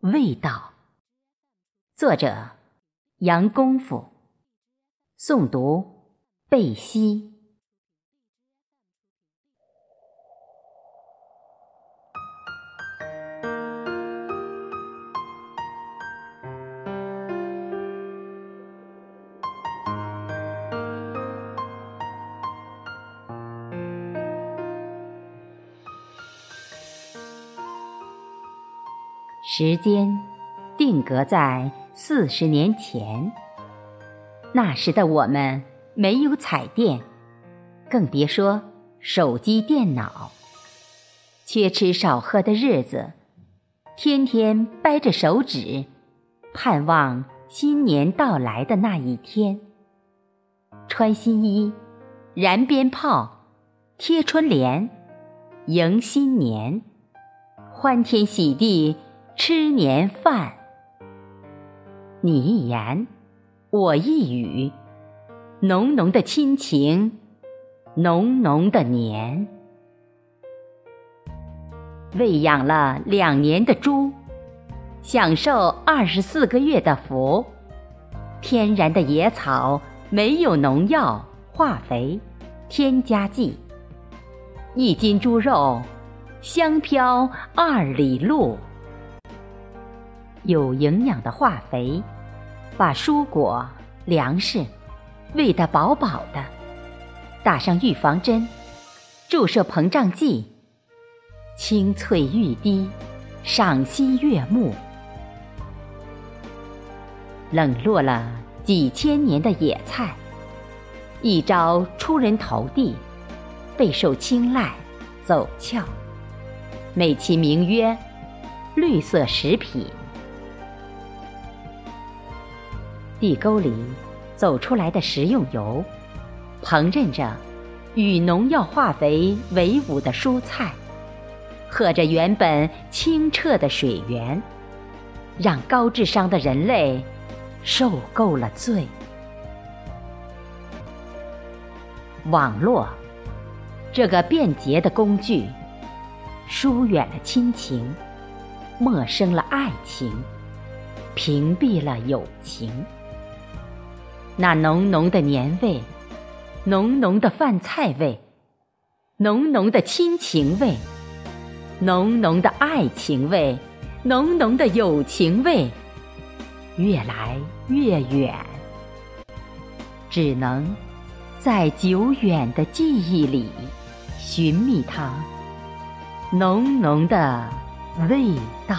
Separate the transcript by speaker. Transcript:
Speaker 1: 味道。作者：杨功夫。诵读：贝西。时间定格在四十年前。那时的我们没有彩电，更别说手机、电脑。缺吃少喝的日子，天天掰着手指，盼望新年到来的那一天。穿新衣，燃鞭炮，贴春联，迎新年，欢天喜地。吃年饭，你一言，我一语，浓浓的亲情，浓浓的年。喂养了两年的猪，享受二十四个月的福。天然的野草，没有农药、化肥、添加剂。一斤猪肉，香飘二里路。有营养的化肥，把蔬果、粮食喂得饱饱的，打上预防针，注射膨胀剂，清脆欲滴，赏心悦目。冷落了几千年的野菜，一朝出人头地，备受青睐，走俏，美其名曰绿色食品。地沟里走出来的食用油，烹饪着与农药化肥为伍的蔬菜，喝着原本清澈的水源，让高智商的人类受够了罪。网络这个便捷的工具，疏远了亲情，陌生了爱情，屏蔽了友情。那浓浓的年味，浓浓的饭菜味，浓浓的亲情味，浓浓的爱情味，浓浓的友情味，越来越远，只能在久远的记忆里寻觅它浓浓的味道。